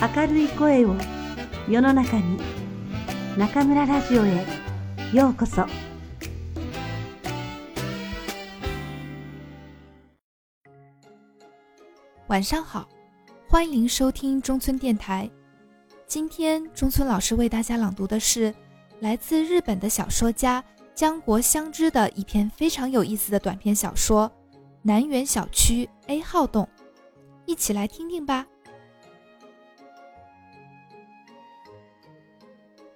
明るい声を世の中に中村ラジオへようこそ晚上好，欢迎收听中村电台。今天中村老师为大家朗读的是来自日本的小说家江国香织的一篇非常有意思的短篇小说《南园小区 A 号洞》，一起来听听吧。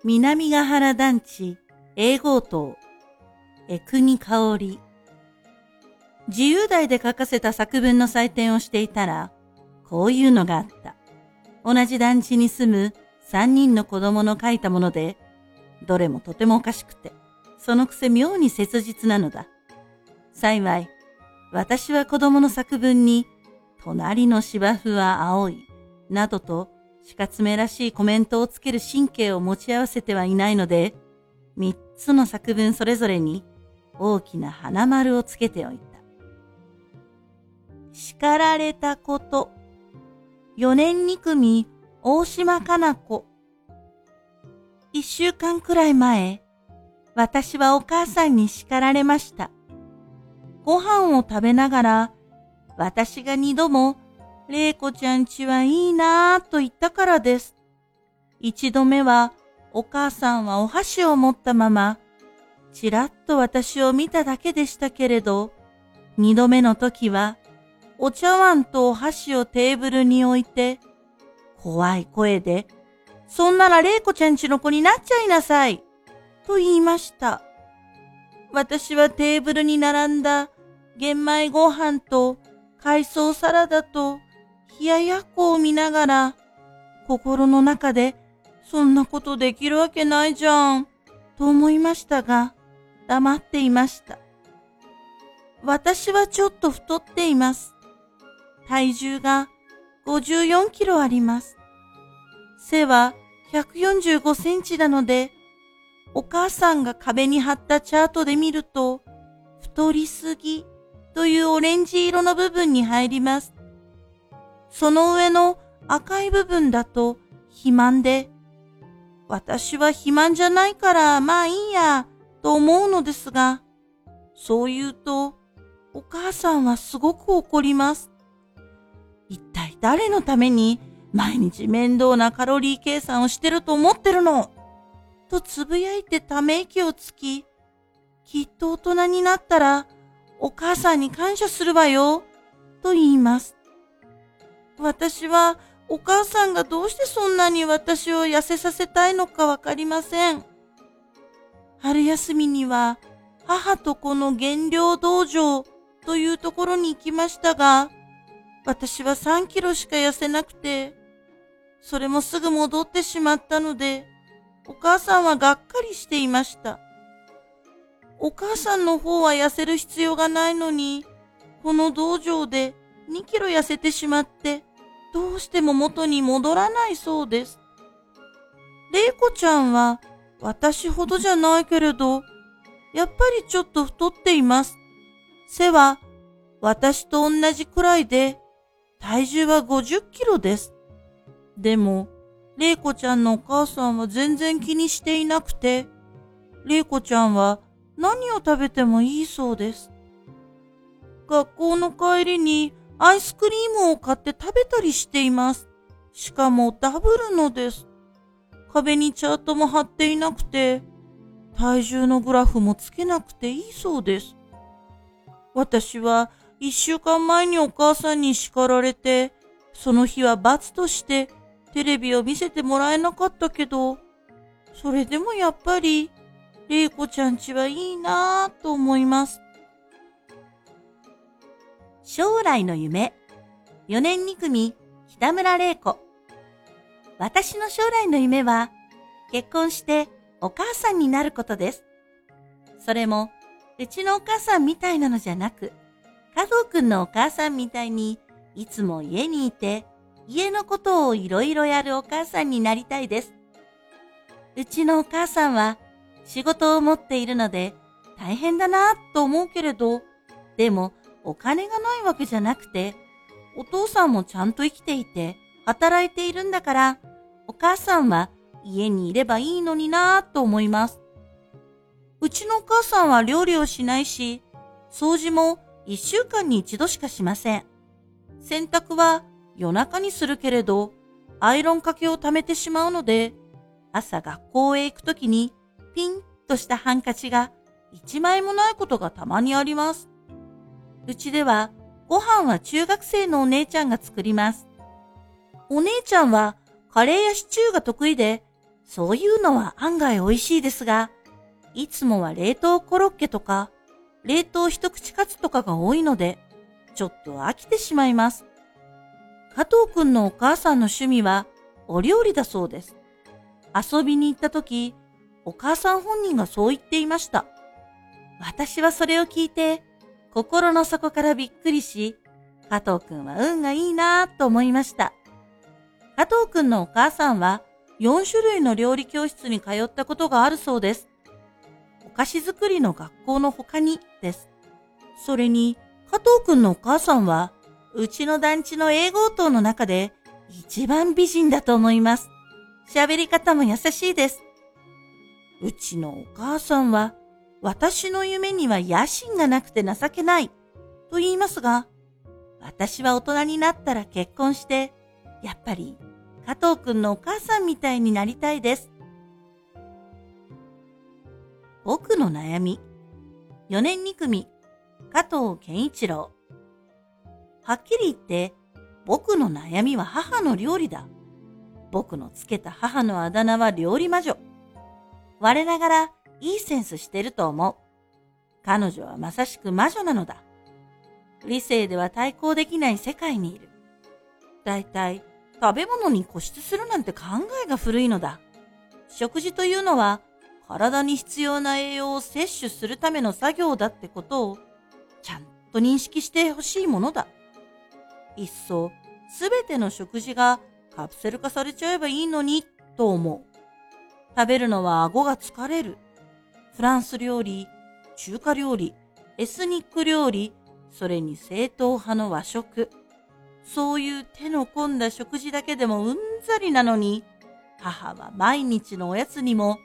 南ヶ原団地 A 号棟江国香織自由題で書かせた作文の採点をしていたら、こういうのがあった。同じ団地に住む三人の子供の書いたもので、どれもとてもおかしくて、そのくせ妙に切実なのだ。幸い、私は子供の作文に、隣の芝生は青い、などと、死活めらしいコメントをつける神経を持ち合わせてはいないので、三つの作文それぞれに大きな花丸をつけておいた。叱られたこと。四年二組、大島かな子。一週間くらい前、私はお母さんに叱られました。ご飯を食べながら、私が二度も、玲子ちゃんちはいいなぁと言ったからです。一度目は、お母さんはお箸を持ったまま、ちらっと私を見ただけでしたけれど、二度目の時は、お茶碗とお箸をテーブルに置いて、怖い声で、そんなら玲子ちゃんちの子になっちゃいなさい、と言いました。私はテーブルに並んだ玄米ご飯と海藻サラダと冷ややっこを見ながら、心の中で、そんなことできるわけないじゃん、と思いましたが、黙っていました。私はちょっと太っています。体重が54キロあります。背は145センチなので、お母さんが壁に貼ったチャートで見ると、太りすぎというオレンジ色の部分に入ります。その上の赤い部分だと肥満で、私は肥満じゃないからまあいいやと思うのですが、そう言うと、お母さんはすごく怒ります。一体誰のために毎日面倒なカロリー計算をしてると思ってるの？とつぶやいてため息をつき、きっと大人になったらお母さんに感謝するわよと言います。私はお母さんがどうしてそんなに私を痩せさせたいのかわかりません。春休みには母と子の減量道場というところに行きましたが、私は3キロしか痩せなくて、それもすぐ戻ってしまったので、お母さんはがっかりしていました。お母さんの方は痩せる必要がないのに、この道場で2キロ痩せてしまって、どうしても元に戻らないそうです。玲子ちゃんは私ほどじゃないけれど、やっぱりちょっと太っています。背は私と同じくらいで、体重は50キロです。でも、玲子ちゃんのお母さんは全然気にしていなくて、玲子ちゃんは何を食べてもいいそうです。学校の帰りにアイスクリームを買って食べたりしています。しかもダブルのです。壁にチャートも貼っていなくて、体重のグラフもつけなくていいそうです。私は一週間前にお母さんに叱られて、その日は罰としてテレビを見せてもらえなかったけど、それでもやっぱり、玲子ちゃんちはいいなぁと思います。将来の夢、4年2組、北村玲子。私の将来の夢は、結婚してお母さんになることです。それも、うちのお母さんみたいなのじゃなく、加藤くんのお母さんみたいに、いつも家にいて、家のことをいろいろやるお母さんになりたいです。うちのお母さんは仕事を持っているので大変だなぁと思うけれど、でもお金がないわけじゃなくて、お父さんもちゃんと生きていて働いているんだから、お母さんは家にいればいいのになぁと思います。うちのお母さんは料理をしないし、掃除も一週間に一度しかしません。洗濯は夜中にするけれど、アイロンかけを溜めてしまうので、朝学校へ行くときにピンとしたハンカチが一枚もないことがたまにあります。うちではご飯は中学生のお姉ちゃんが作ります。お姉ちゃんはカレーやシチューが得意で、そういうのは案外美味しいですが、いつもは冷凍コロッケとか、冷凍一口カツとかが多いので、ちょっと飽きてしまいます。加藤くんのお母さんの趣味はお料理だそうです。遊びに行った時、お母さん本人がそう言っていました。私はそれを聞いて、心の底からびっくりし、加藤くんは運がいいなぁと思いました。加藤くんのお母さんは4種類の料理教室に通ったことがあるそうです。お菓子作りの学校の他にです。それに、加藤くんのお母さんは、うちの団地の英語等の中で一番美人だと思います。喋り方も優しいです。うちのお母さんは、私の夢には野心がなくて情けないと言いますが、私は大人になったら結婚して、やっぱり加藤くんのお母さんみたいになりたいです。僕の悩み。4年2組、加藤健一郎。はっきり言って、僕の悩みは母の料理だ。僕のつけた母のあだ名は料理魔女。我ながらいいセンスしてると思う。彼女はまさしく魔女なのだ。理性では対抗できない世界にいる。だいたい食べ物に固執するなんて考えが古いのだ。食事というのは体に必要な栄養を摂取するための作業だってことをちゃんと認識してほしいものだ。いっそすべての食事がカプセル化されちゃえばいいのにと思う。食べるのは顎が疲れる。フランス料理、中華料理、エスニック料理、それに正統派の和食。そういう手の込んだ食事だけでもうんざりなのに、母は毎日のおやつにも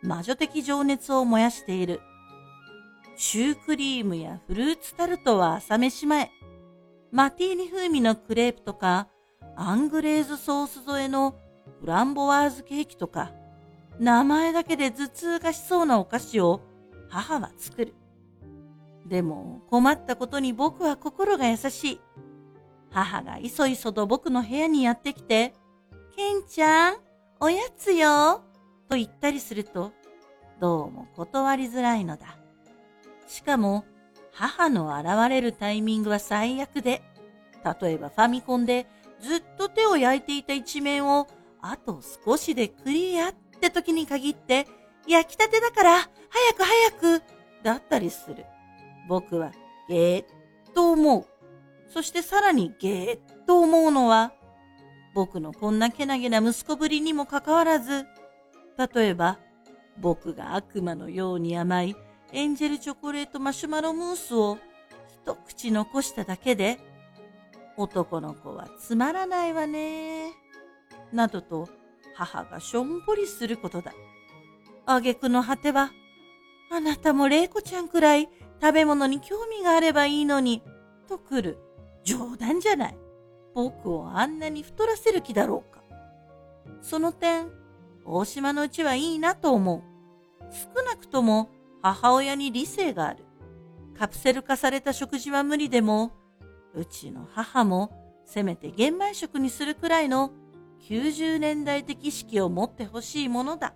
魔女的情熱を燃やしている。シュークリームやフルーツタルトは朝飯前。マティーニ風味のクレープとか、アングレーズソース添えのフランボワーズケーキとか、名前だけで頭痛がしそうなお菓子を母は作る。でも困ったことに僕は心が優しい。母がいそいそと僕の部屋にやってきて、ケンちゃん、おやつよ、と言ったりすると、どうも断りづらいのだ。しかも、母の現れるタイミングは最悪で、例えばファミコンでずっと手を焼いていた一面をあと少しでクリアって時に限って、焼きたてだから早く早くだったりする。僕はゲーッと思う。そしてさらにゲーッと思うのは、僕のこんなけなげな息子ぶりにもかかわらず、例えば、僕が悪魔のように甘いエンジェルチョコレートマシュマロムースを一口残しただけで、男の子はつまらないわね。などと母がしょんぼりすることだ。挙句の果ては、あなたも玲子ちゃんくらい食べ物に興味があればいいのに、と来る。冗談じゃない。僕をあんなに太らせる気だろうか。その点、大島のうちはいいなと思う。少なくとも母親に理性がある。カプセル化された食事は無理でも、うちの母もせめて玄米食にするくらいの90年代的意識を持ってほしいものだ。